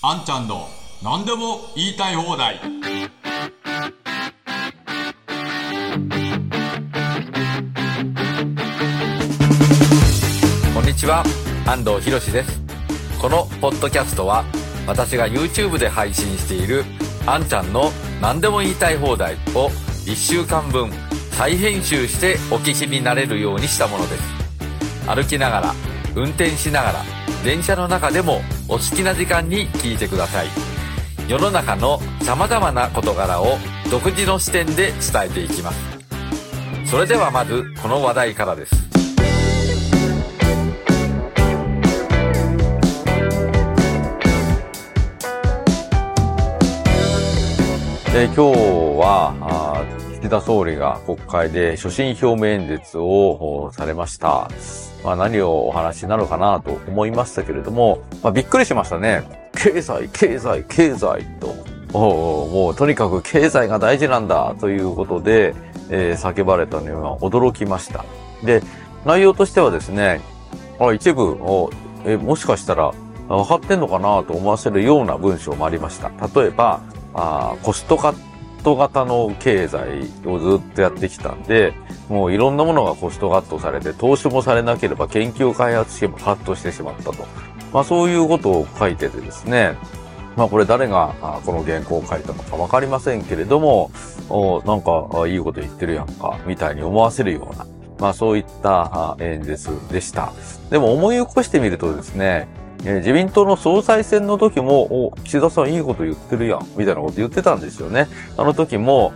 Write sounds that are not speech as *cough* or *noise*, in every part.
あんちゃんの何でも言いたい放題。こんにちは。安藤博です。このポッドキャストは私が YouTube で配信しているあんちゃんの何でも言いたい放題を1週間分再編集してお聞きになれるようにしたものです。歩きながら運転しながら電車の中でもお好きな時間に聞いてください。世の中の様々な事柄を独自の視点で伝えていきます。それではまずこの話題からです。え今日は岸田総理が国会で所信表明演説をされました。まあ、何をお話になるかなと思いましたけれども、まあ、びっくりしましたね。経済、経済、経済と。もうとにかく経済が大事なんだということで、えー、叫ばれたのは驚きました。で、内容としてはですね、あ一部えもしかしたら分かってんのかなと思わせるような文章もありました。例えば、あコストカット型の経済をずっとやってきたんで、もういろんなものがコストカットされて、投資もされなければ研究開発費もカットしてしまったと。まあそういうことを書いててですね、まあこれ誰がこの原稿を書いたのかわかりませんけれども、おなんかいいこと言ってるやんか、みたいに思わせるような、まあそういった演説でした。でも思い起こしてみるとですね、え自民党の総裁選の時も、お、岸田さんいいこと言ってるやん、みたいなこと言ってたんですよね。あの時も、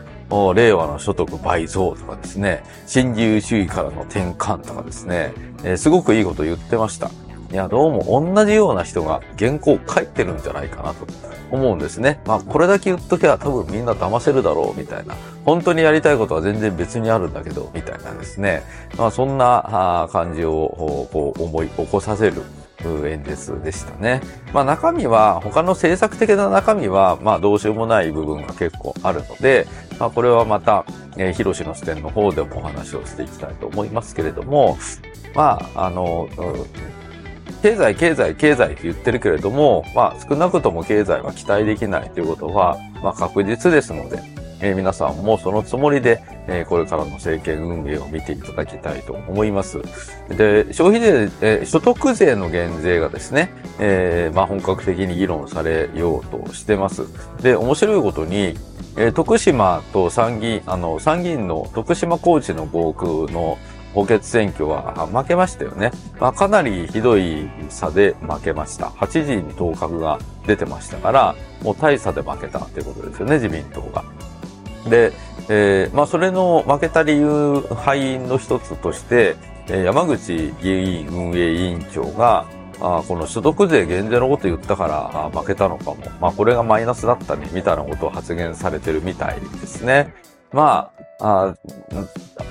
令和の所得倍増とかですね、新自由主義からの転換とかですね、えー、すごくいいこと言ってました。いや、どうも同じような人が原稿を書いてるんじゃないかなと思うんですね。まあ、これだけ言っときゃ多分みんな騙せるだろう、みたいな。本当にやりたいことは全然別にあるんだけど、みたいなですね。まあ、そんな感じをこう思い起こさせる演説でしたね。まあ中身は、他の政策的な中身は、まあどうしようもない部分が結構あるので、まあこれはまた、えー、広しの視点の方でもお話をしていきたいと思いますけれども、まあ、あの、経済、経済、経済って言ってるけれども、まあ少なくとも経済は期待できないということは、まあ確実ですので、えー、皆さんもそのつもりで、えー、これからの政権運営を見ていただきたいと思います。で、消費税、えー、所得税の減税がですね、え、まあ本格的に議論されようとしてます。で、面白いことに、え、徳島と参議院、あの、参議院の徳島高知の合区の補欠選挙は負けましたよね。まあ、かなりひどい差で負けました。8時に当確が出てましたから、もう大差で負けたっていうことですよね、自民党が。で、えー、まあ、それの負けた理由、敗因の一つとして、山口議員運営委員長が、あこの所得税減税のこと言ったからあ負けたのかも。まあ、これがマイナスだったね、みたいなことを発言されてるみたいですね。まあ、あ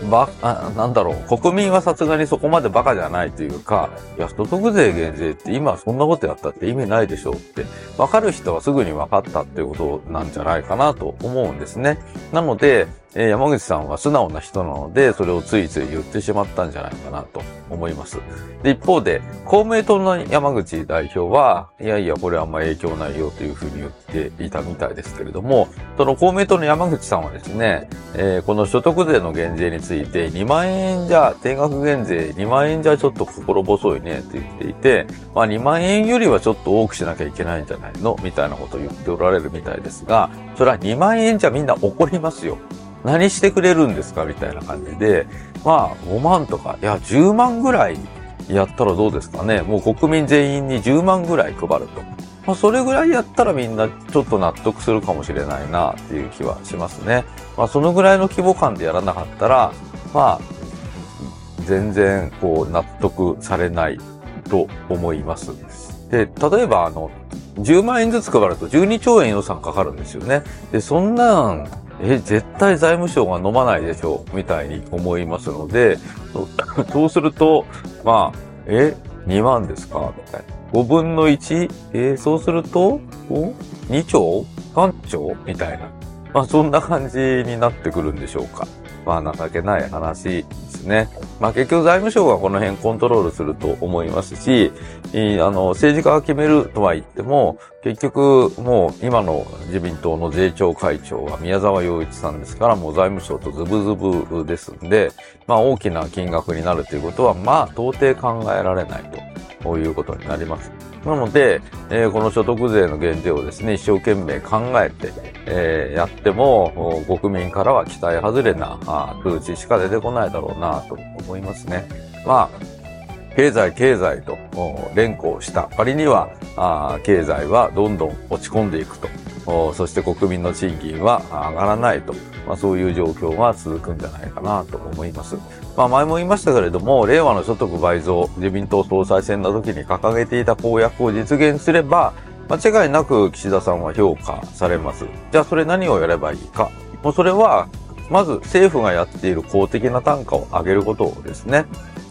ば、あなんだろう、国民はさすがにそこまでバカじゃないというか、いや、所得税減税って今そんなことやったって意味ないでしょうって、わかる人はすぐに分かったっていうことなんじゃないかなと思うんですね。なので、えー、山口さんは素直な人なので、それをついつい言ってしまったんじゃないかなと思います。で、一方で、公明党の山口代表は、いやいや、これあんま影響ないよというふうに言っていたみたいですけれども、その公明党の山口さんはですね、えー、この所得税の減税について、2万円じゃ、定額減税2万円じゃちょっと心細いねって言っていて、まあ2万円よりはちょっと多くしなきゃいけないんじゃないのみたいなことを言っておられるみたいですが、それは2万円じゃみんな怒りますよ。何してくれるんですか？みたいな感じで、まあ、5万とか、いや、10万ぐらいやったらどうですかね。もう国民全員に10万ぐらい配ると。まあ、それぐらいやったらみんなちょっと納得するかもしれないなっていう気はしますね。まあ、そのぐらいの規模感でやらなかったら、まあ、全然こう納得されないと思います。で、例えばあの、10万円ずつ配ると12兆円予算かかるんですよね。で、そんなんえ、絶対財務省が飲まないでしょう、みたいに思いますので、*laughs* そうすると、まあ、え、2万ですか？みたいな。5分の 1? え、そうすると、?2 兆 ?3 兆？みたいな。まあ、そんな感じになってくるんでしょうか。まあ、情けない話ですね。まあ結局財務省がこの辺コントロールすると思いますし、あの、政治家が決めるとは言っても、結局もう今の自民党の税調会長は宮沢洋一さんですから、もう財務省とズブズブですんで、まあ大きな金額になるということは、まあ到底考えられないということになります。なので、えー、この所得税の減税をですね、一生懸命考えて、えー、やっても、国民からは期待外れな数値しか出てこないだろうなと思いますね。まあ、経済経済と連行した割には、あ経済はどんどん落ち込んでいくと。そして国民の賃金は上がらないと。まあ、そういう状況が続くんじゃないかなと思います。まあ、前も言いましたけれども、令和の所得倍増、自民党総裁選の時に掲げていた公約を実現すれば、間違いなく岸田さんは評価されます。じゃあそれ何をやればいいか。もうそれは、まず政府がやっている公的な単価を上げることですね。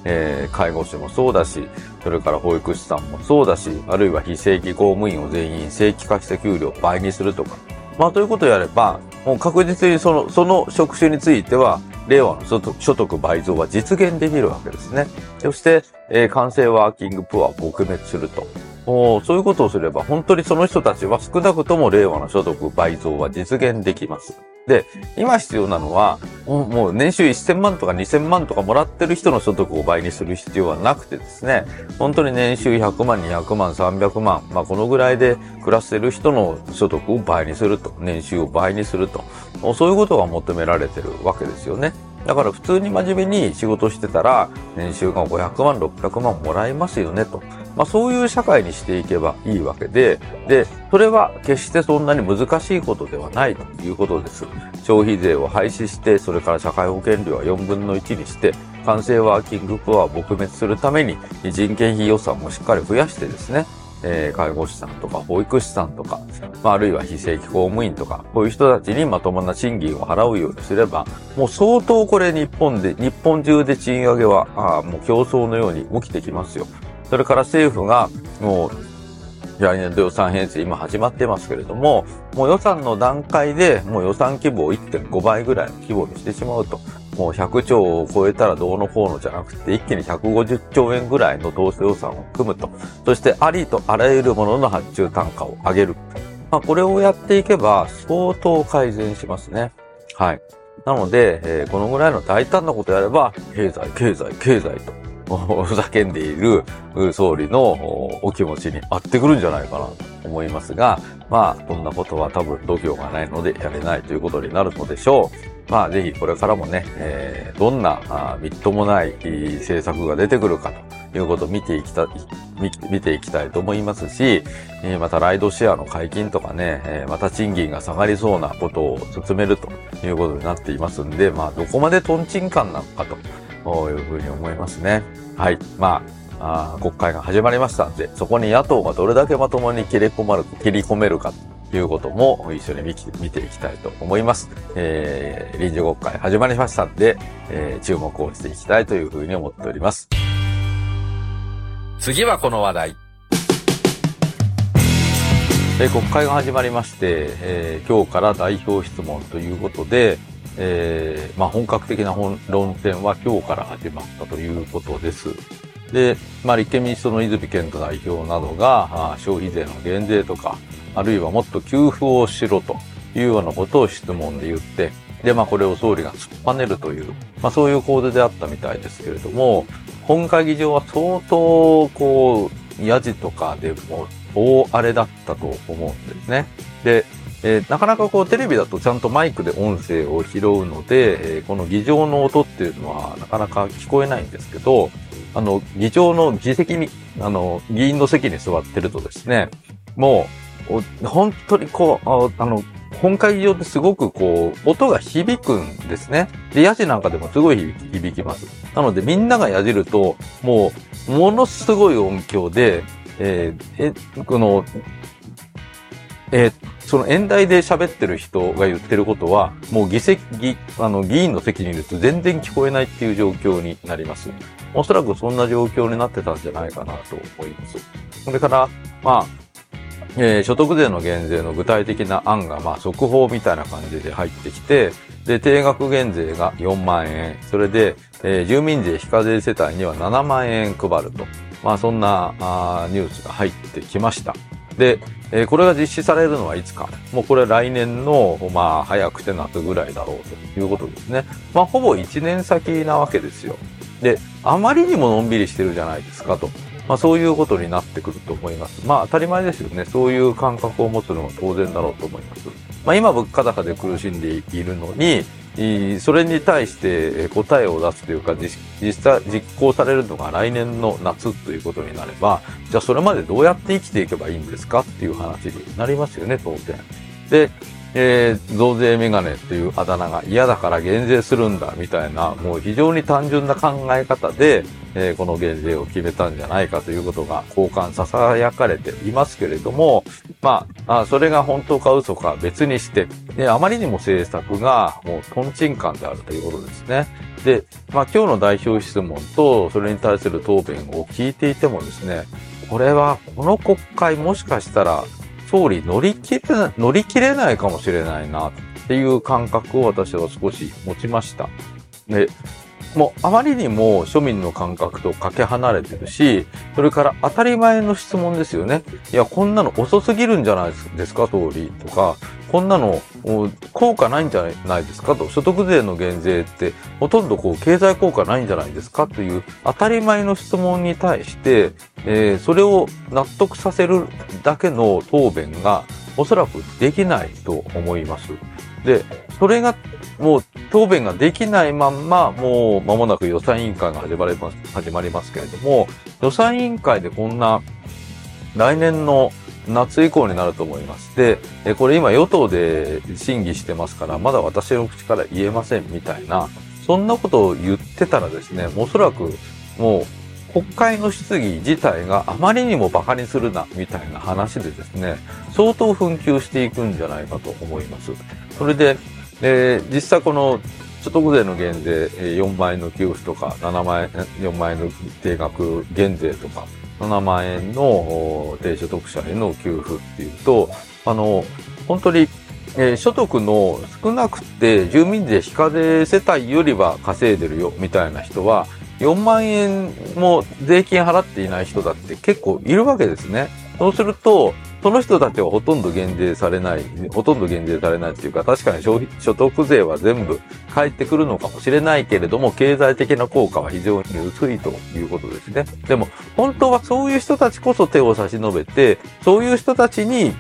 えー、介護士もそうだし、それから保育士さんもそうだし、あるいは非正規公務員を全員正規化して給料を倍にするとか。まあ、ということをやれば、もう確実にその、その職種については、令和の所得倍増は実現できるわけですね。そして、えー、完成ワーキングプアは撲滅すると。そういうことをすれば、本当にその人たちは少なくとも令和の所得倍増は実現できます。で、今必要なのは、もう年収1000万とか2000万とかもらってる人の所得を倍にする必要はなくてですね、本当に年収100万、200万、300万、まあこのぐらいで暮らしてる人の所得を倍にすると、年収を倍にすると、そういうことが求められてるわけですよね。だから普通に真面目に仕事してたら、年収が500万、600万もらえますよねと。まあそういう社会にしていけばいいわけで、で、それは決してそんなに難しいことではないということです。消費税を廃止して、それから社会保険料は4分の1にして、完成ワーキングプアを撲滅するために人件費予算もしっかり増やしてですね、えー、介護士さんとか保育士さんとか、まあ、あるいは非正規公務員とか、こういう人たちにまともな賃金を払うようにすれば、もう相当これ日本で、日本中で賃上げは、あもう競争のように起きてきますよ。それから政府が、もう、来年度予算編成今始まってますけれども、もう予算の段階でもう予算規模を1.5倍ぐらいの規模にしてしまうと。もう100兆を超えたらどうのこうのじゃなくて、一気に150兆円ぐらいの当初予算を組むと。そしてありとあらゆるものの発注単価を上げる。まあ、これをやっていけば相当改善しますね。はい。なので、えー、このぐらいの大胆なことやれば、経済、経済、経済とふざけんでいる総理のお気持ちに合ってくるんじゃないかなと思いますが、まあ、こんなことは多分度胸がないのでやれないということになるのでしょう。まあ、ぜひこれからもね、えー、どんなあみっともない政策が出てくるかということを見ていきたい、見ていきたいと思いますし、えー、またライドシェアの解禁とかね、えー、また賃金が下がりそうなことを進めるということになっていますんで、まあ、どこまでトンチンカンなのかと。というふうに思いますね。はい。まあ、あ国会が始まりましたんで、そこに野党がどれだけまともに切り込まる、切り込めるかということも一緒に見見ていきたいと思います。えー、臨時国会始まりましたんで、えー、注目をしていきたいというふうに思っております。次はこの話題。え国会が始まりまして、えー、今日から代表質問ということで、えー、まあ、本格的な論戦は今日から始まったということです。で、まあ、立憲民主党の泉健太代表などが、消費税の減税とか、あるいはもっと給付をしろというようなことを質問で言って、で、まあ、これを総理が突っぱねるという、まあ、そういう構図であったみたいですけれども、本会議場は相当、こう、やじとかでも大荒れだったと思うんですね。で、えー、なかなかこうテレビだとちゃんとマイクで音声を拾うので、えー、この議場の音っていうのはなかなか聞こえないんですけど、あの、議長の議席に、あの、議員の席に座ってるとですね、もう、本当にこう、あの、本会議場ってすごくこう、音が響くんですね。で、ヤジなんかでもすごい響きます。なのでみんながやじると、もう、ものすごい音響で、えー、え、この、えー、その演題で喋ってる人が言ってることは、もう議席、あの、議員の席にいると全然聞こえないっていう状況になります。おそらくそんな状況になってたんじゃないかなと思います。それから、まあ、えー、所得税の減税の具体的な案が、まあ、速報みたいな感じで入ってきて、で、定額減税が4万円。それで、えー、住民税非課税世帯には7万円配ると。まあ、そんなあニュースが入ってきました。で、えー、これが実施されるのはいつか。もうこれ来年の、まあ、早くて夏ぐらいだろうということですね。まあ、ほぼ1年先なわけですよ。で、あまりにものんびりしてるじゃないですかと。まあ、そういうことになってくると思います。まあ、当たり前ですよね。そういう感覚を持つのは当然だろうと思います。まあ、今物価高で苦しんでいるのに、それに対して答えを出すというか、実際実行されるのが来年の夏ということになれば、じゃあそれまでどうやって生きていけばいいんですかっていう話になりますよね、当然。で、えー、増税メガネっていうあだ名が嫌だから減税するんだみたいな、もう非常に単純な考え方で、えー、この減税を決めたんじゃないかということが交換さやかれていますけれども、まあ、あそれが本当か嘘か別にして、で、あまりにも政策がもうトンチンカンであるということですね。で、まあ今日の代表質問とそれに対する答弁を聞いていてもですね、これはこの国会もしかしたら総理乗り切れ、乗り切れないかもしれないなっていう感覚を私は少し持ちました。で、もうあまりにも庶民の感覚とかけ離れてるし、それから当たり前の質問ですよね。いや、こんなの遅すぎるんじゃないですか、総理とか、こんなの効果ないんじゃないですかと、所得税の減税ってほとんどこう経済効果ないんじゃないですか？という当たり前の質問に対して、えー、それを納得させるだけの答弁がおそらくできないと思います。で、それがもう答弁ができないまんま、もう間もなく予算委員会が始まります、始まりますけれども、予算委員会でこんな来年の夏以降になると思います。で、これ今与党で審議してますから、まだ私の口から言えませんみたいな、そんなことを言ってたらですね、おそらくもう国会の質疑自体があまりにも馬鹿にするな、みたいな話でですね、相当紛糾していくんじゃないかと思います。それで、えー、実際この所得税の減税、4万円の給付とか、7万円、4万円の定額減税とか、7万円の低所得者への給付っていうと、あの、本当に、えー、所得の少なくて住民税非課税世帯よりは稼いでるよみたいな人は、4万円も税金払っていない人だって結構いるわけですね。そうすると、その人たちはほとんど減税されない、ほとんど減税されないっていうか、確かに消費、所得税は全部返ってくるのかもしれないけれども、経済的な効果は非常に薄いということですね。でも、本当はそういう人たちこそ手を差し伸べて、そういう人たちに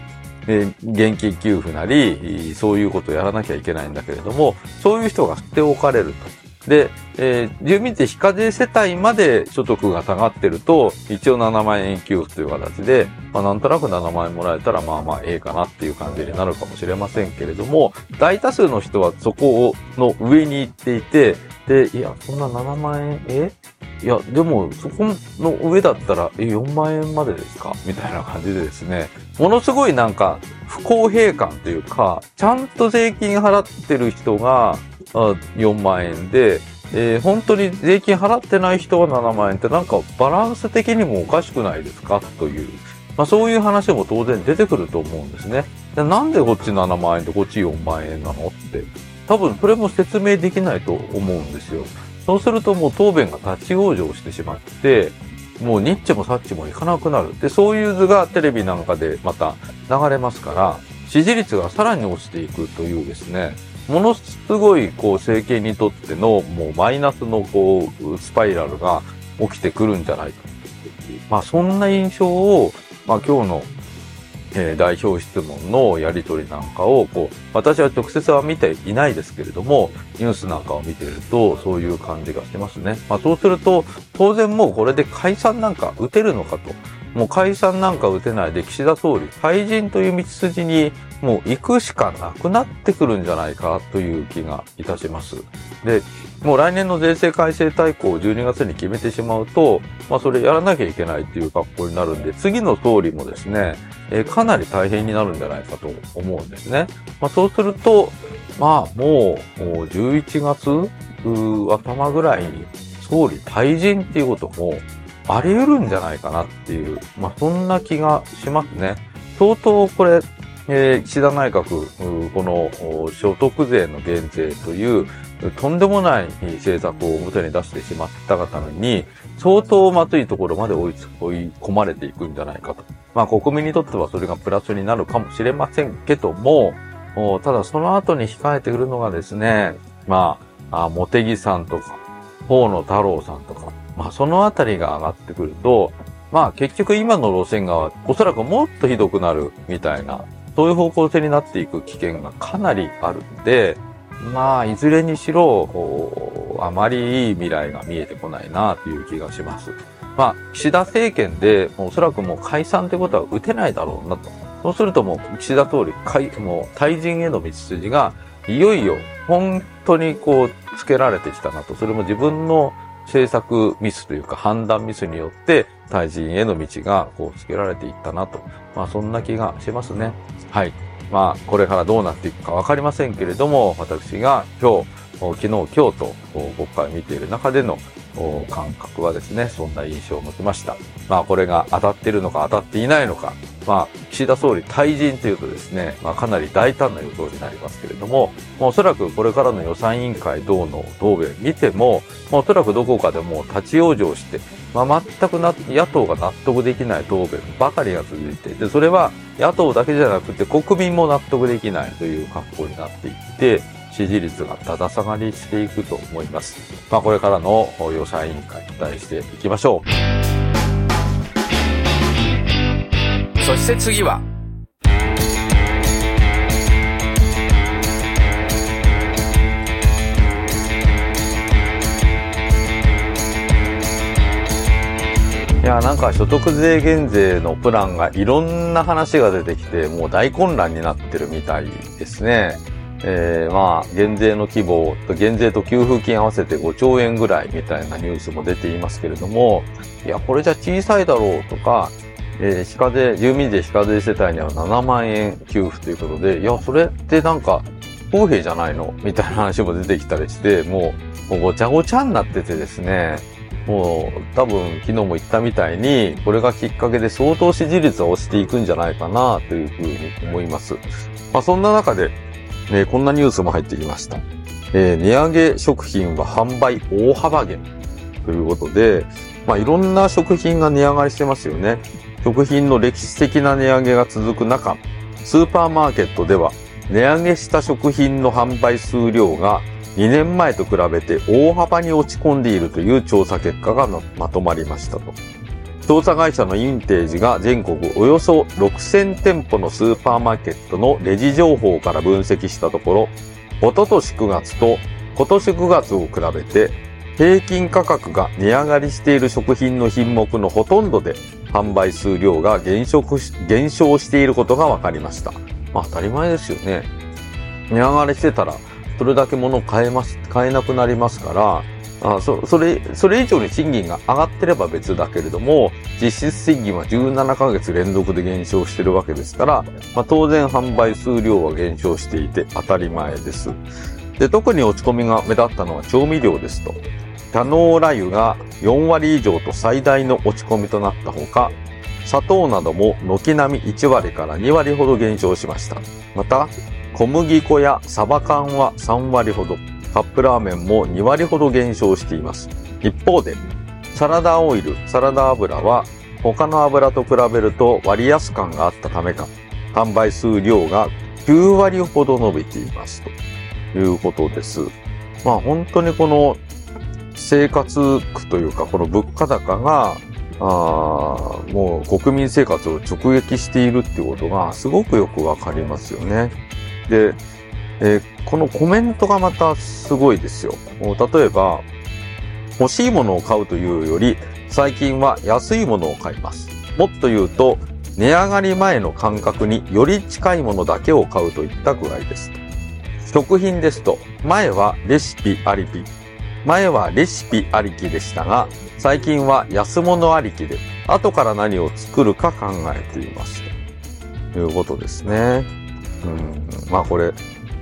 え現金給付なり、そういうことをやらなきゃいけないんだけれども、そういう人が捨て置かれると。で、えー、住民税非課税世帯まで所得が下がってると、一応7万円給付という形で、まあなんとなく7万円もらえたらまあまあええかなっていう感じになるかもしれませんけれども、大多数の人はそこの上に行っていて、で、いや、そんな7万円、え？いや、でも、そこの上だったら、え、4万円までですか？みたいな感じでですね、ものすごいなんか、不公平感というか、ちゃんと税金払ってる人が、4万円で、えー、本当に税金払ってない人は7万円ってなんかバランス的にもおかしくないですか？という、まあ、そういう話も当然出てくると思うんですね。でなんでこっち7万円でこっち4万円なの？って。多分それも説明できないと思うんですよ。そうするともう答弁が立ち往生してしまって、もうニッチもサッチもいかなくなる。で、そういう図がテレビなんかでまた流れますから、支持率がさらに落ちていくというですね、ものすごいこう政権にとってのもうマイナスのこうスパイラルが起きてくるんじゃないか。まあそんな印象を、まあ今日の、えー、代表質問のやりとりなんかをこう私は直接は見ていないですけれどもニュースなんかを見ているとそういう感じがしてますね。まあそうすると当然もうこれで解散なんか打てるのかと。もう解散なんか打てないで岸田総理、退陣という道筋にもう行くしかなくなってくるんじゃないかという気がいたします。で、もう来年の税制改正大綱を12月に決めてしまうと、まあそれやらなきゃいけないっていう格好になるんで、次の総理もですね、えー、かなり大変になるんじゃないかと思うんですね。まあそうすると、まあもう11月頭ぐらいに総理退陣っていうこともあり得るんじゃないかなっていう、まあそんな気がしますね。相当これ、えー、岸田内閣、この所得税の減税という、とんでもない政策を表に出してしまったがために、相当まずいところまで追い追い込まれていくんじゃないかと。まあ国民にとってはそれがプラスになるかもしれませんけども、ただその後に控えてくるのがですね、まあ、あ茂木さんとか、河野太郎さんとか、まあそのあたりが上がってくると、まあ結局今の路線がおそらくもっとひどくなるみたいな、そういう方向性になっていく危険がかなりあるんで、まあいずれにしろ、あまりいい未来が見えてこないなという気がします。まあ岸田政権でおそらくもう解散ということは打てないだろうなと。そうするともう岸田総理、もう退陣への道筋がいよいよ本当にこうつけられてきたなと。それも自分の政策ミスというか判断ミスによって退陣への道がこうつけられていったなと。まあそんな気がしますね。はい。まあこれからどうなっていくかわかりませんけれども、私が今日、昨日、今日と国会を見ている中での感覚はですね、そんな印象を持ちました。まあこれが当たっているのか当たっていないのか、まあ岸田総理退陣というとですね、まあかなり大胆な予想になりますけれども、まあ、おそらくこれからの予算委員会等の答弁見ても、まあ、おそらくどこかでも立ち往生して、まあ、全くな野党が納得できない答弁ばかりが続いて、で、それは野党だけじゃなくて国民も納得できないという格好になっていって、支持率がだだ下がりしていくと思います。まあ、これからの予算委員会期待していきましょう。そして次は、いや、なんか所得税減税のプランがいろんな話が出てきて、もう大混乱になってるみたいですね。えー、まあ、減税の規模減税と給付金合わせて5兆円ぐらいみたいなニュースも出ていますけれども、いや、これじゃ小さいだろうとか、えー、非課税、住民税非課税世帯には7万円給付ということで、いや、それってなんか、公平じゃないの？みたいな話も出てきたりして、もう、もうごちゃごちゃになっててですね、もう多分昨日も言ったみたいに、これがきっかけで相当支持率は落ちていくんじゃないかなというふうに思います。まあそんな中で、えー、こんなニュースも入ってきました。えー、値上げ食品は販売大幅減ということで、まあ、いろんな食品が値上がりしてますよね。食品の歴史的な値上げが続く中、スーパーマーケットでは値上げした食品の販売数量が2年前と比べて大幅に落ち込んでいるという調査結果がまとまりましたと。調査会社のインテージが全国およそ6000店舗のスーパーマーケットのレジ情報から分析したところ、おととし9月と今年9月を比べて平均価格が値上がりしている食品の品目のほとんどで販売数量が減少減少していることが分かりました。まあ当たり前ですよね。値上がりしてたらそれだけ物買えます、買えなくなりますから、あそそれ、それ以上に賃金が上がってれば別だけれども、実質賃金は17ヶ月連続で減少してるわけですから、まあ、当然販売数量は減少していて当たり前です。で、特に落ち込みが目立ったのは調味料ですと。多能ラ油が4割以上と最大の落ち込みとなったほか、砂糖なども軒並み1割から2割ほど減少しました。また、小麦粉やサバ缶は3割ほど、カップラーメンも2割ほど減少しています。一方で、サラダオイル、サラダ油は他の油と比べると割安感があったためか、販売数量が9割ほど伸びていますということです。まあ本当にこの生活苦というかこの物価高があもう国民生活を直撃しているっていうことがすごくよくわかりますよね。で、えー、このコメントがまたすごいですよ。例えば、欲しいものを買うというより、最近は安いものを買います。もっと言うと、値上がり前の感覚により近いものだけを買うといった具合です。食品ですと、前はレシピありき、前はレシピありきでしたが、最近は安物ありきで、後から何を作るか考えています。ということですね。うん、まあこれ、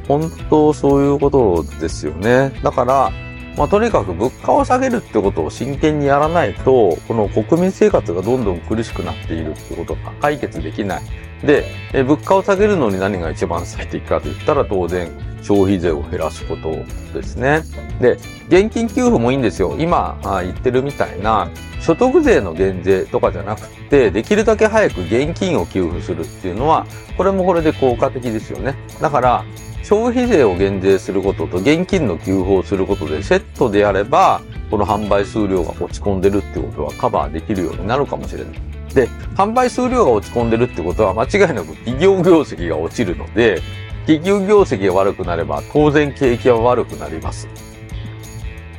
本当そういうことですよね。だから、まあとにかく物価を下げるってことを真剣にやらないと、この国民生活がどんどん苦しくなっているってことが解決できない。で、え物価を下げるのに何が一番最適かと言ったら当然消費税を減らすことですね。で、現金給付もいいんですよ。今言ってるみたいな所得税の減税とかじゃなくて、できるだけ早く現金を給付するっていうのは、これもこれで効果的ですよね。だから、消費税を減税することと現金の給付をすることでセットであれば、この販売数量が落ち込んでるってことはカバーできるようになるかもしれない。で、販売数量が落ち込んでるってことは間違いなく企業業績が落ちるので、企業業績が悪くなれば当然景気は悪くなります。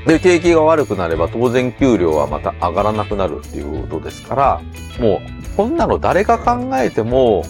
で、景気が悪くなれば当然給料はまた上がらなくなるっていうことですから、もうこんなの誰が考えても、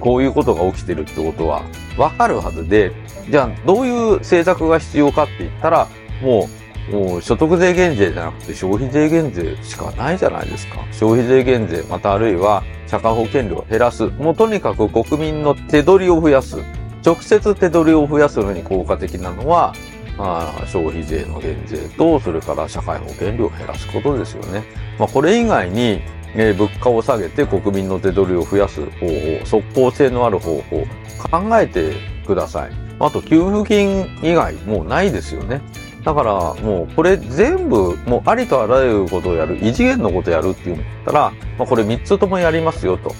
こういうことが起きてるってことはわかるはずで、じゃあどういう政策が必要かって言ったら、もう、もう所得税減税じゃなくて消費税減税しかないじゃないですか。消費税減税、またあるいは社会保険料を減らす。もうとにかく国民の手取りを増やす。直接手取りを増やすのに効果的なのは、まあ、消費税の減税と、それから社会保険料を減らすことですよね。まあ、これ以外に、えー、物価を下げて国民の手取りを増やす方法、即効性のある方法、考えてください。あと、給付金以外もうないですよね。だから、もう、これ全部、もう、ありとあらゆることをやる、異次元のことをやるっていうんだったら、まあ、これ3つともやりますよと。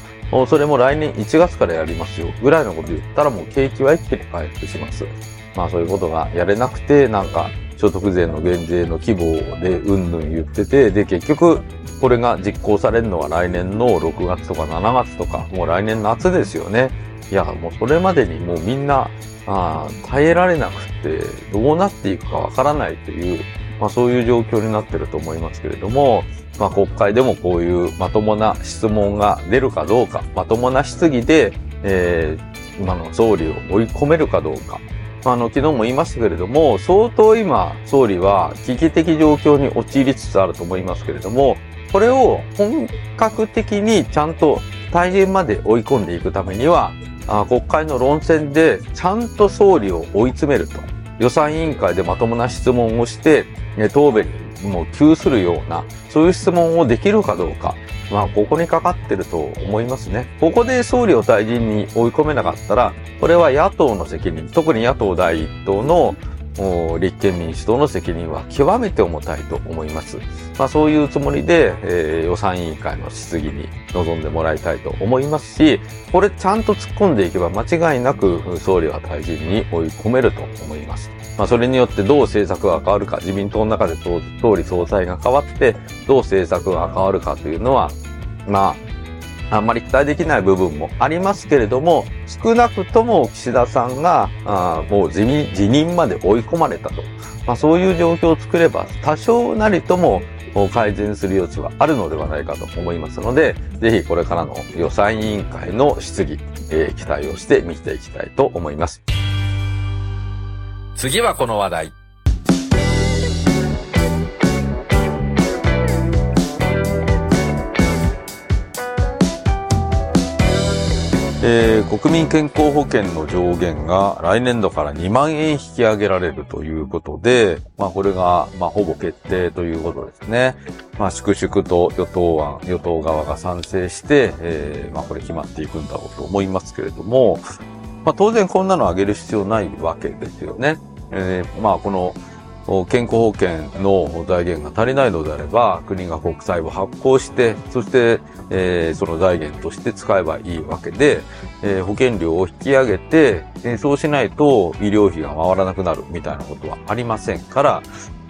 それも来年1月からやりますよ。ぐらいのこと言ったら、もう景気は一気に回復します。まあ、そういうことがやれなくて、なんか、所得税の減税の規模でうんぬん言ってて、で、結局、これが実行されるのは来年の6月とか7月とか、もう来年夏ですよね。いや、もうそれまでにもうみんな、あ耐えられなくて、どうなっていくかわからないという、まあそういう状況になってると思いますけれども、まあ国会でもこういうまともな質問が出るかどうか、まともな質疑で、えー、今の総理を追い込めるかどうか、あの、昨日も言いましたけれども、相当今、総理は危機的状況に陥りつつあると思いますけれども、これを本格的にちゃんと大変まで追い込んでいくためには、あ国会の論戦でちゃんと総理を追い詰めると。予算委員会でまともな質問をして、答弁にもう窮するような、そういう質問をできるかどうか。まあ、ここにかかってると思いますね。ここで総理を退陣に追い込めなかったら、これは野党の責任、特に野党第一党の立憲民主党の責任は極めて重たいと思います。まあそういうつもりで、えー、予算委員会の質疑に臨んでもらいたいと思いますし、これちゃんと突っ込んでいけば間違いなく総理は退陣に追い込めると思います。まあそれによってどう政策が変わるか、自民党の中で総理総裁が変わって、どう政策が変わるかというのは、まああんまり期待できない部分もありますけれども、少なくとも岸田さんが、あもう辞任まで追い込まれたと。まあ、そういう状況を作れば、多少なりとも改善する余地はあるのではないかと思いますので、ぜひこれからの予算委員会の質疑、えー、期待をして見ていきたいと思います。次はこの話題。えー、国民健康保険の上限が来年度から2万円引き上げられるということで、まあこれが、まあほぼ決定ということですね。まあ粛々と与党案、与党側が賛成して、えー、まあこれ決まっていくんだろうと思いますけれども、まあ当然こんなの上げる必要ないわけですよね。えー、まあこの健康保険の財源が足りないのであれば、国が国債を発行して、そして、えー、その財源として使えばいいわけで、えー、保険料を引き上げて、えー、そうしないと医療費が回らなくなるみたいなことはありませんから、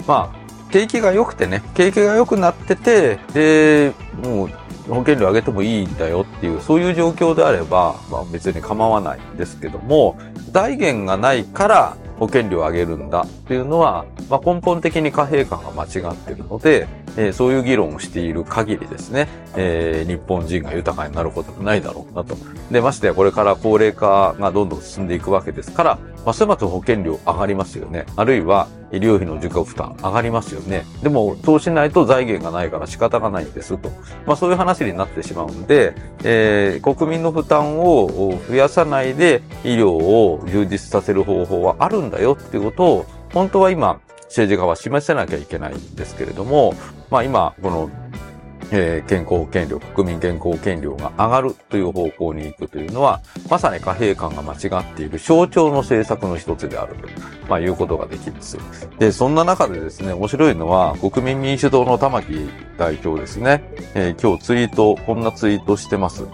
まあ、景気が良くてね、景気が良くなってて、で、もう保険料上げてもいいんだよっていう、そういう状況であれば、まあ別に構わないんですけども、財源がないから、保険料を上げるんだっていうのは、まあ、根本的に貨幣感が間違ってるので、えー、そういう議論をしている限りですね、えー、日本人が豊かになることはないだろうなと。で、ましてやこれから高齢化がどんどん進んでいくわけですから、ますます保険料上がりますよね。あるいは医療費の自己負担上がりますよね。でも、そうしないと財源がないから仕方がないんですと。まあそういう話になってしまうんで、えー、国民の負担を増やさないで医療を充実させる方法はあるんだよっていうことを、本当は今、政治家は示せなきゃいけないんですけれども、まあ今、このえー健康保険料、国民健康保険料が上がるという方向に行くというのは、まさに貨幣感が間違っている象徴の政策の一つであると、まあ、いうことができます。で、そんな中でですね、面白いのは、国民民主党の玉木代表ですね、えー今日ツイート、こんなツイートしてます。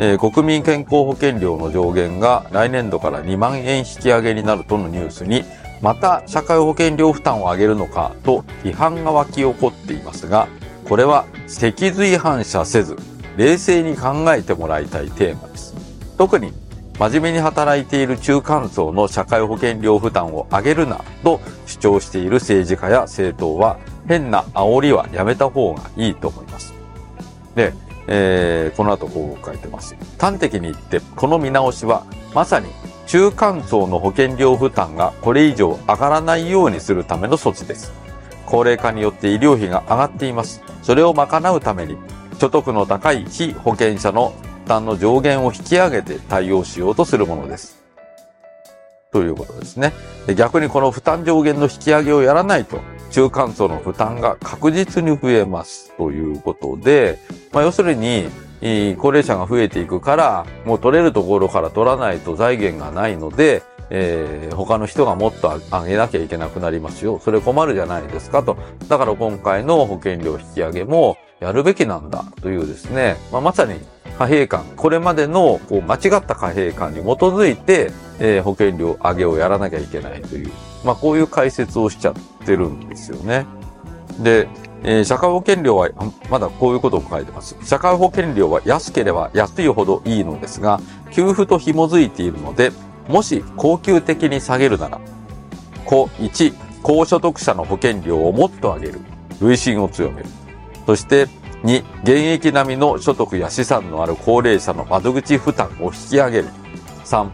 えー国民健康保険料の上限が来年度から2万円引き上げになるとのニュースに、また社会保険料負担を上げるのかと批判が湧き起こっていますが、これは脊髄反射せず、冷静に考えてもらいたいテーマです。特に真面目に働いている中間層の社会保険料負担を上げるなと主張している政治家や政党は変な煽りはやめた方がいいと思います。で、えーこの後こう書いてます。端的に言って、この見直しは、まさに中間層の保険料負担がこれ以上上がらないようにするための措置です。高齢化によって医療費が上がっています。それを賄うために、所得の高い非保険者の負担の上限を引き上げて対応しようとするものです。ということですね。で逆にこの負担上限の引き上げをやらないと、中間層の負担が確実に増えます。ということで、まあ、要するに、高齢者が増えていくから、もう取れるところから取らないと財源がないので、えー他の人がもっと上げなきゃいけなくなりますよ。それ困るじゃないですかと。だから今回の保険料引き上げもやるべきなんだというですね、まあ、まさに貨幣感、これまでのこう間違った貨幣感に基づいて、えー保険料上げをやらなきゃいけないという、まあこういう解説をしちゃってるんですよね。で、えー社会保険料は、まだこういうことを書いてます。社会保険料は安ければ安いほどいいのですが、給付と紐づいているので、もし恒久的に下げるなら、こ1、高所得者の保険料をもっと上げる。累進を強める。そして、2、現役並みの所得や資産のある高齢者の窓口負担を引き上げる。3、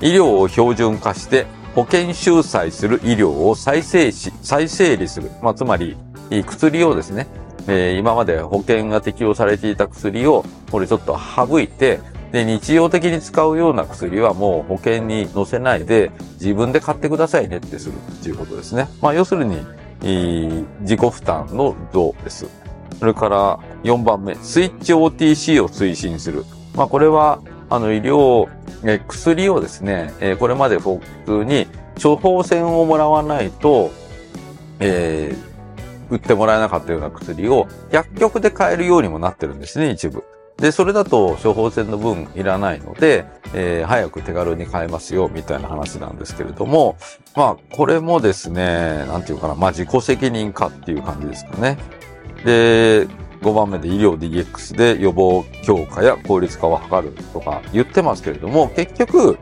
医療を標準化して保険収載する医療を再生し、再整理する。まあ、つまり、薬をですね、えー今まで保険が適用されていた薬を、これちょっと省いて、で、日常的に使うような薬はもう保険に載せないで、自分で買ってくださいねってするっていうことですね。まあ、要するに、いい自己負担の増です。それから4番目、スイッチ OTC を推進する。まあこれは、あの医療、えー薬をですね、えーこれまで普通に処方箋をもらわないと、えー売ってもらえなかったような薬を薬局で買えるようにもなってるんですね、一部。で、それだと処方箋の分いらないので、えー早く手軽に買えますよ、みたいな話なんですけれども、まあ、これもですね、なんていうかな、まあ自己責任化っていう感じですかね。で、5番目で医療 DX で予防強化や効率化を図るとか言ってますけれども、結局、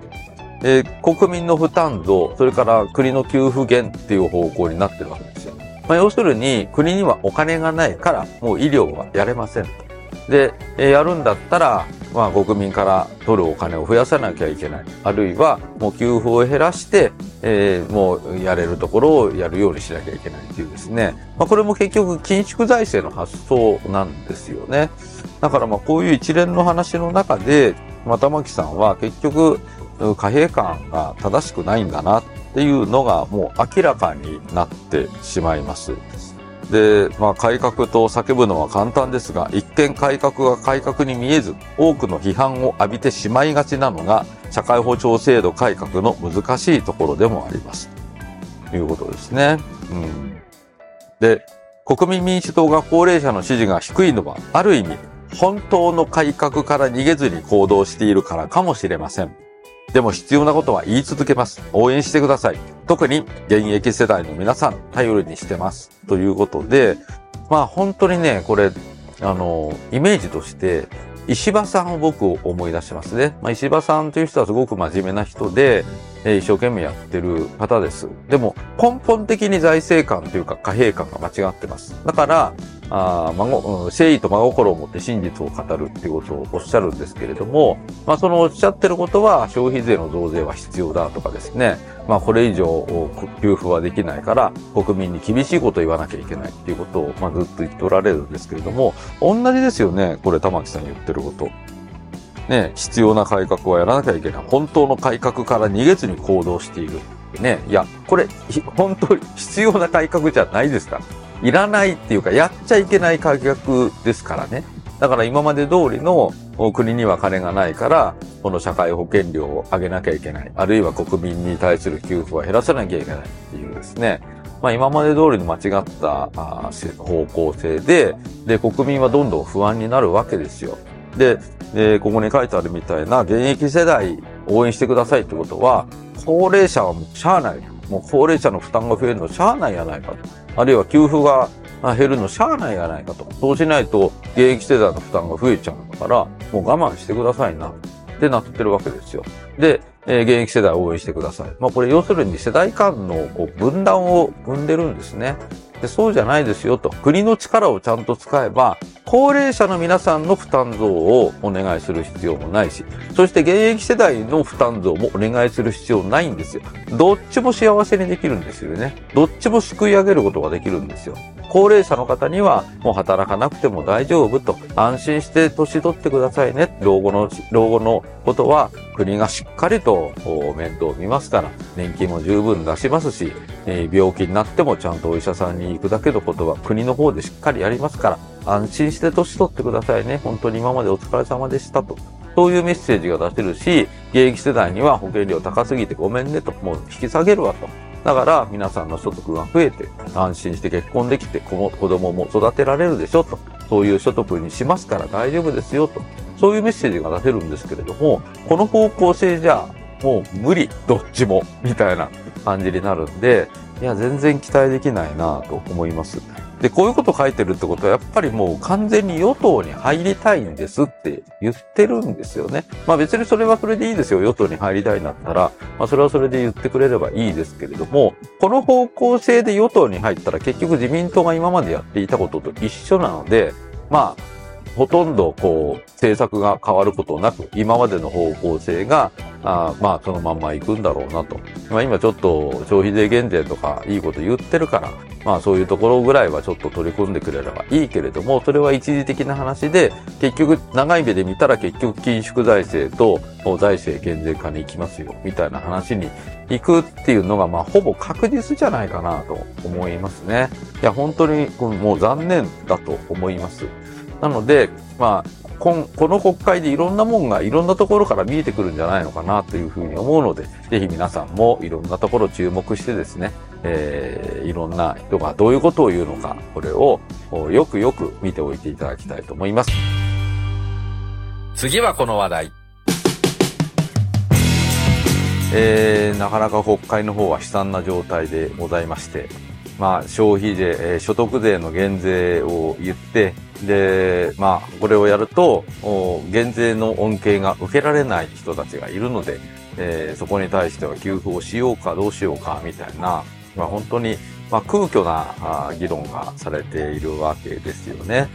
えー国民の負担増、それから国の給付減っていう方向になってるわけです。まあ、要するに、国にはお金がないから、もう医療はやれませんと。で、やるんだったら、まあ、国民から取るお金を増やさなきゃいけない。あるいは、もう給付を減らして、えーもうやれるところをやるようにしなきゃいけないっていうですね。まあ、これも結局、緊縮財政の発想なんですよね。だからまあ、こういう一連の話の中で、まあ玉木さんは結局、貨幣感が正しくないんだなっていうのがもう明らかになってしまいます。で、まあ改革と叫ぶのは簡単ですが、一見改革が改革に見えず、多くの批判を浴びてしまいがちなのが、社会保障制度改革の難しいところでもあります。ということですね。うん。で、国民民主党が高齢者の支持が低いのは、ある意味、本当の改革から逃げずに行動しているからかもしれません。でも必要なことは言い続けます。応援してください。特に現役世代の皆さん、頼りにしてます。ということで、まあ本当にね、これ、あの、イメージとして、石破さんを僕を思い出しますね。まあ、石破さんという人はすごく真面目な人で、え一生懸命やってる方です。でも、根本的に財政感というか貨幣感が間違ってます。だから、あ孫誠意と真心を持って真実を語るっていうことをおっしゃるんですけれども、まあ、そのおっしゃってることは消費税の増税は必要だとかですね、まあ、これ以上給付はできないから国民に厳しいことを言わなきゃいけないっていうことを、まあ、ずっと言っておられるんですけれども、同じですよね、これ玉木さん言ってること。ね、必要な改革はやらなきゃいけない。本当の改革から逃げずに行動している。ね、いや、これ、本当に必要な改革じゃないですか。いらないっていうか、やっちゃいけない改革ですからね。だから今まで通りの国には金がないから、この社会保険料を上げなきゃいけない。あるいは国民に対する給付は減らさなきゃいけないっていうですね。まあ今まで通りの間違った方向性で、で、国民はどんどん不安になるわけですよ。で、でここに書いてあるみたいな現役世代応援してくださいってことは、高齢者はもうしゃあない。もう高齢者の負担が増えるのしゃあないやないかと。あるいは給付が減るのしゃあないやないかと。そうしないと現役世代の負担が増えちゃうんだから、もう我慢してくださいな。ってなってるわけですよ。で、えー、現役世代を応援してください。まあこれ要するに世代間のこう分断を生んでるんですね。で、そうじゃないですよと。国の力をちゃんと使えば、高齢者の皆さんの負担増をお願いする必要もないし、そして現役世代の負担増もお願いする必要ないんですよ。どっちも幸せにできるんですよね。どっちもすくい上げることができるんですよ。高齢者の方にはもう働かなくても大丈夫と安心して年取ってくださいね。老後の、老後のことは国がしっかりと面倒を見ますから、年金も十分出しますし、え病気になってもちゃんとお医者さんに行くだけのことは国の方でしっかりやりますから、安心して年取ってくださいね。本当に今までお疲れ様でしたと。そういうメッセージが出せるし、現役世代には保険料高すぎてごめんねと、もう引き下げるわと。だから皆さんの所得が増えて、安心して結婚できて子供も育てられるでしょと。そういう所得にしますから大丈夫ですよと。そういうメッセージが出せるんですけれども、この方向性じゃもう無理、どっちも、みたいな感じになるんで、いや、全然期待できないなと思います。で、こういうこと書いてるってことは、やっぱりもう完全に与党に入りたいんですって言ってるんですよね。まあ別にそれはそれでいいですよ。与党に入りたいんだったら、まあそれはそれで言ってくれればいいですけれども、この方向性で与党に入ったら結局自民党が今までやっていたことと一緒なので、まあ、ほとんどこう政策が変わることなく、今までの方向性が、あまあそのまんま行くんだろうなと。まあ今ちょっと消費税減税とかいいこと言ってるから、まあそういうところぐらいはちょっと取り組んでくれればいいけれども、それは一時的な話で、結局長い目で見たら結局緊縮財政と財政減税化に行きますよ、みたいな話に行くっていうのが、まあほぼ確実じゃないかなと思いますね。いや、本当にもう残念だと思います。なので、まあ、この国会でいろんなもんがいろんなところから見えてくるんじゃないのかなというふうに思うので、ぜひ皆さんもいろんなところ注目してですね、えー、いろんな人がどういうことを言うのか、これをよくよく見ておいていただきたいと思います。次はこの話題。えー、なかなか国会の方は悲惨な状態でございまして、まあ、消費税、えー、所得税の減税を言って、で、まあ、これをやると、減税の恩恵が受けられない人たちがいるので、えー、そこに対しては給付をしようかどうしようかみたいな、まあ、本当に、まあ、空虚な議論がされているわけですよね。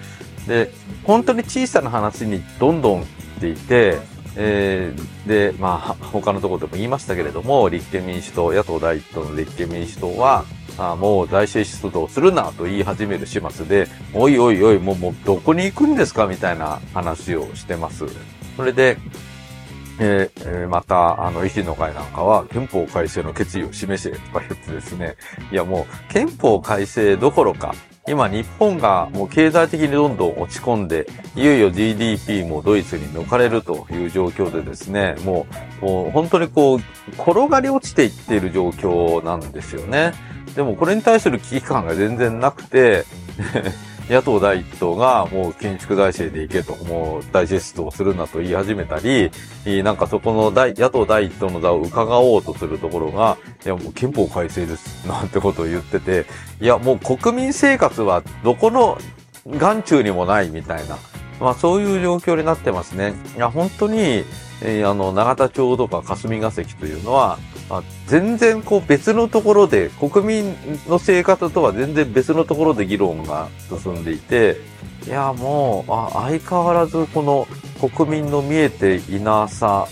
で、本当に小さな話にどんどんっていて、えー、で、まあ、他のところでも言いましたけれども、立憲民主党、野党第一党の立憲民主党は、あもう財政出動するなと言い始める始末で、おいおいおい、もう、もうどこに行くんですか？みたいな話をしてます。それで、えー、また、あの、維新の会なんかは、憲法改正の決意を示せとか言ってですね、いやもう、憲法改正どころか、今日本がもう経済的にどんどん落ち込んで、いよいよ GDP もドイツに抜かれるという状況でですね、もう、もう本当にこう、転がり落ちていっている状況なんですよね。でもこれに対する危機感が全然なくて *laughs* 野党第一党がもう建築財政でいけと、もう大政出動するなと言い始めたり、なんかそこの野党第一党の座を伺おうとするところが、いやもう憲法改正です、なんてことを言ってて、いやもう国民生活はどこの眼中にもないみたいな、まあそういう状況になってますね。いや本当に、えー、あの、永田町とか霞が関というのは、あ全然こう別のところで、国民の生活とは全然別のところで議論が進んでいて、いや、もう、あ相変わらずこの国民の見えていなさ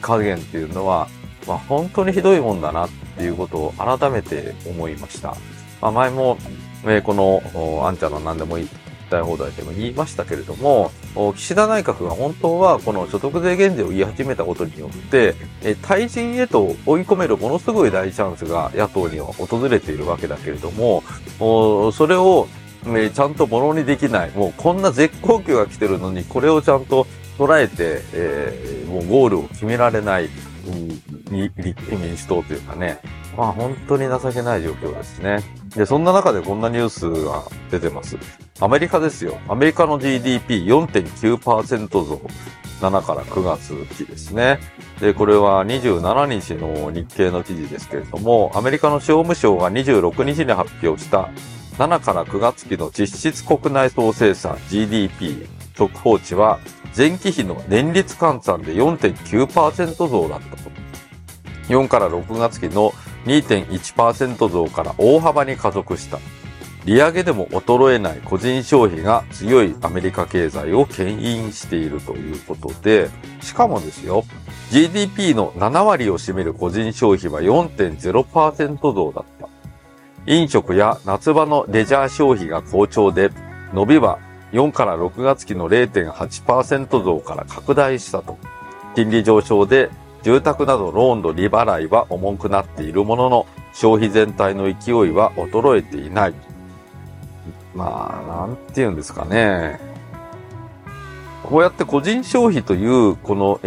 加減っていうのは、まあ、本当にひどいもんだなっていうことを改めて思いました。まあ、前も、えー、この、あんちゃんの何でもいいたい放題でも言いましたけれども、岸田内閣が本当はこの所得税減税を言い始めたことによって、対人へと追い込めるものすごい大チャンスが野党には訪れているわけだけれども、それをちゃんとものにできない。もうこんな絶好球が来てるのに、これをちゃんと捉えて、えもうゴールを決められない、立憲民主党というかね。まあ本当に情けない状況ですね。で、そんな中でこんなニュースが出てます。アメリカですよ。アメリカの GDP4.9% 増。7から9月期ですね。で、これは27日の日経の記事ですけれども、アメリカの商務省が26日に発表した7から9月期の実質国内総生産 GDP 速報値は前期比の年率換算で4.9%増だったと。4から6月期の2.1%増から大幅に加速した。利上げでも衰えない個人消費が強いアメリカ経済を牽引しているということで、しかもですよ、GDP の7割を占める個人消費は4.0%増だった。飲食や夏場のレジャー消費が好調で、伸びは4から6月期の0.8%増から拡大したと。金利上昇で住宅などローンの利払いは重くなっているものの、消費全体の勢いは衰えていない。まあ、なんて言うんですかね。こうやって個人消費という、この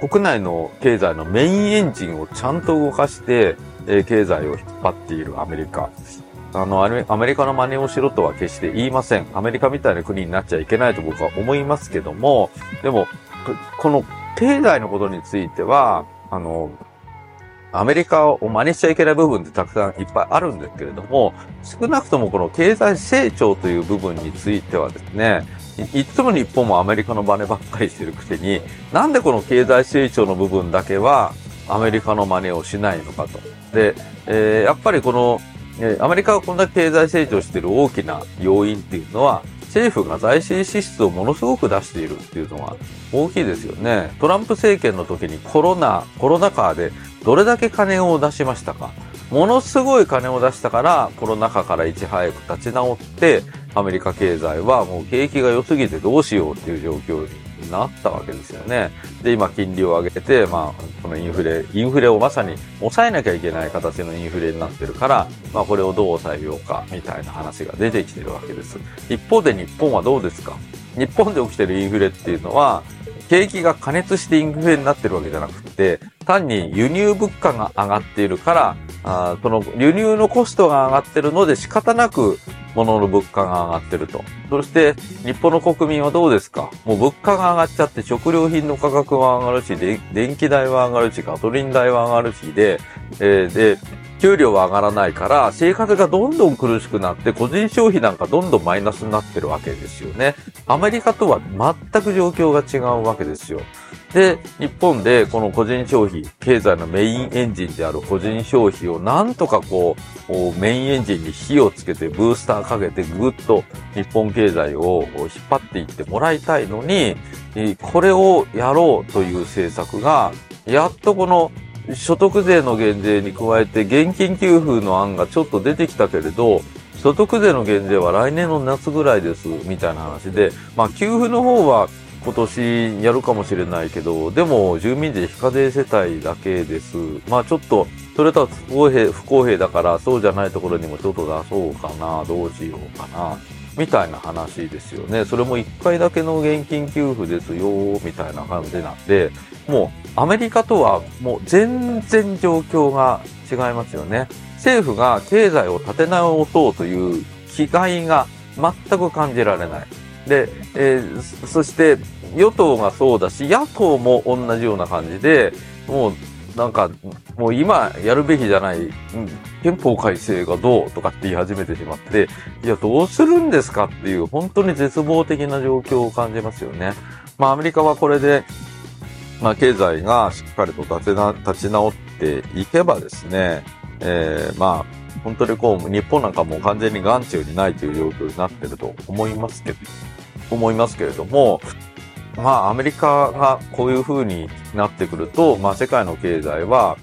国内の経済のメインエンジンをちゃんと動かして、え経済を引っ張っているアメリカ。あの、アメリカの真似をしろとは決して言いません。アメリカみたいな国になっちゃいけないと僕は思いますけども、でも、この経済のことについては、あの、アメリカを真似しちゃいけない部分ってたくさんいっぱいあるんですけれども、少なくともこの経済成長という部分についてはですね、いつも日本もアメリカの真似ばっかりしてるくせに、なんでこの経済成長の部分だけはアメリカの真似をしないのかと。で、えーやっぱりこの、アメリカがこんな経済成長している大きな要因っていうのは、政府が財政支出をものすごく出しているっていうのが大きいですよね。トランプ政権の時にコロナ、コロナ禍でどれだけ金を出しましたか？ものすごい金を出したから、コロナ禍からいち早く立ち直って、アメリカ経済はもう景気が良すぎてどうしようっていう状況になったわけですよね。で、今金利を上げて、まあ、このインフレ、インフレをまさに抑えなきゃいけない形のインフレになってるから、まあこれをどう抑えようか、みたいな話が出てきてるわけです。一方で日本はどうですか？日本で起きてるインフレっていうのは、景気が加熱してインフレになってるわけじゃなくて、単に輸入物価が上がっているから、あその輸入のコストが上がってるので仕方なく物の物価が上がってると。そして日本の国民はどうですか？もう物価が上がっちゃって食料品の価格は上がるし、電気代は上がるし、ガソリン代は上がるしで、えーで、給料は上がらないから、生活がどんどん苦しくなって、個人消費なんかどんどんマイナスになってるわけですよね。アメリカとは全く状況が違うわけですよ。で、日本でこの個人消費、経済のメインエンジンである個人消費をなんとかこう、メインエンジンに火をつけてブースターかけてぐっと日本経済を引っ張っていってもらいたいのに、これをやろうという政策が、やっとこの所得税の減税に加えて現金給付の案がちょっと出てきたけれど、所得税の減税は来年の夏ぐらいです、みたいな話で、まあ給付の方は今年やるかもしれないけど、でも住民税非課税世帯だけです。まあちょっと、それとは不公平、不公平だから、そうじゃないところにもちょっと出そうかな、どうしようかな、みたいな話ですよね。それも一回だけの現金給付ですよ、みたいな感じなんで、もうアメリカとはもう全然状況が違いますよね。政府が経済を立て直そうという気概が全く感じられない。で、えーそして与党がそうだし、野党も同じような感じで、もうなんか、もう今やるべきじゃない、うん憲法改正がどうとかって言い始めてしまって、いや、どうするんですかっていう、本当に絶望的な状況を感じますよね。まあ、アメリカはこれで、まあ、経済がしっかりと立てな、立ち直っていけばですね、えーまあ、本当にこう、日本なんかもう完全に眼中にないという状況になってると思いますけど、思いますけれども、まあ、アメリカがこういう風になってくると、まあ、世界の経済は、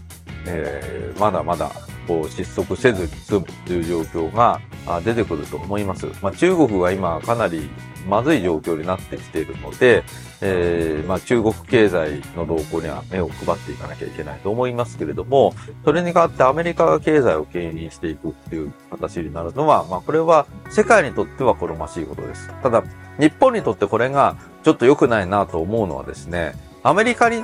えーまだまだ、こう、失速せずに済むという状況が出てくると思います。まあ、中国が今かなりまずい状況になってきているので、えー、まあ中国経済の動向には目を配っていかなきゃいけないと思いますけれども、それに代わってアメリカが経済を牽引していくっていう形になるのは、まあこれは世界にとっては好ましいことです。ただ、日本にとってこれがちょっと良くないなと思うのはですね、アメリカに、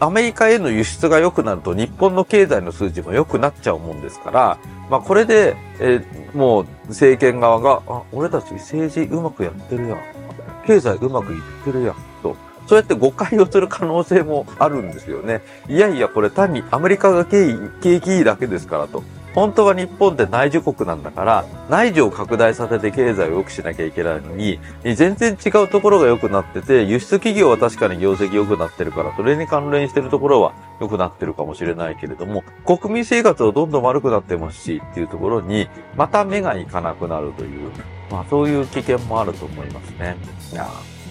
アメリカへの輸出が良くなると日本の経済の数字も良くなっちゃうもんですから、まあこれで、え、もう政権側が、あ、俺たち政治うまくやってるやん。経済うまくいってるやん。と。そうやって誤解をする可能性もあるんですよね。いやいや、これ単にアメリカが景気いいだけですからと。本当は日本って内需国なんだから、内需を拡大させて経済を良くしなきゃいけないのに、全然違うところが良くなってて、輸出企業は確かに業績良くなってるから、それに関連してるところは良くなってるかもしれないけれども、国民生活はどんどん悪くなってますし、っていうところに、また目がいかなくなるという、まあそういう危険もあると思いますね。いや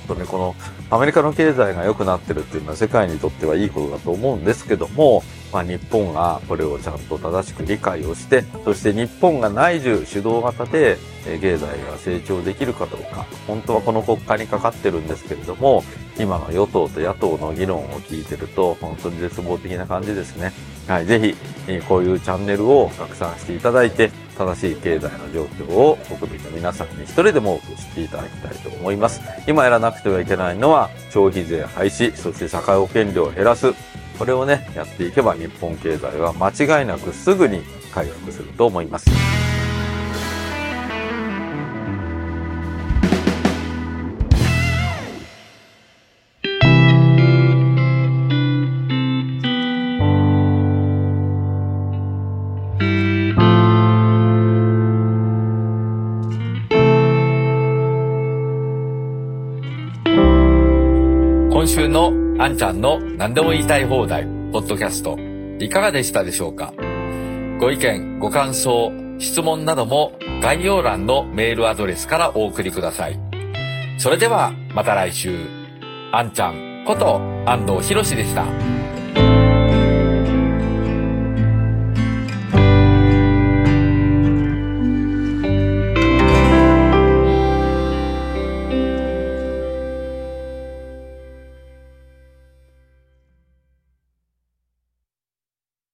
とね、このアメリカの経済が良くなってるっていうのは世界にとってはいいことだと思うんですけども、まあ、日本がこれをちゃんと正しく理解をして、そして日本が内需主導型で経済が成長できるかどうか、本当はこの国会にかかってるんですけれども、今の与党と野党の議論を聞いてると、本当に絶望的な感じですね。はい、ぜひ、こういうチャンネルを拡散していただいて、正しい経済の状況を国民の皆さんに一人でも多く知っていただきたいと思います。今やらなくてはいけないのは、消費税廃止、そして社会保険料を減らす、これをね、やっていけば日本経済は間違いなくすぐに回復すると思います。何でも言いたい放題、ポッドキャスト、いかがでしたでしょうか？ご意見、ご感想、質問なども概要欄のメールアドレスからお送りください。それではまた来週、あんちゃんこと安藤博でした。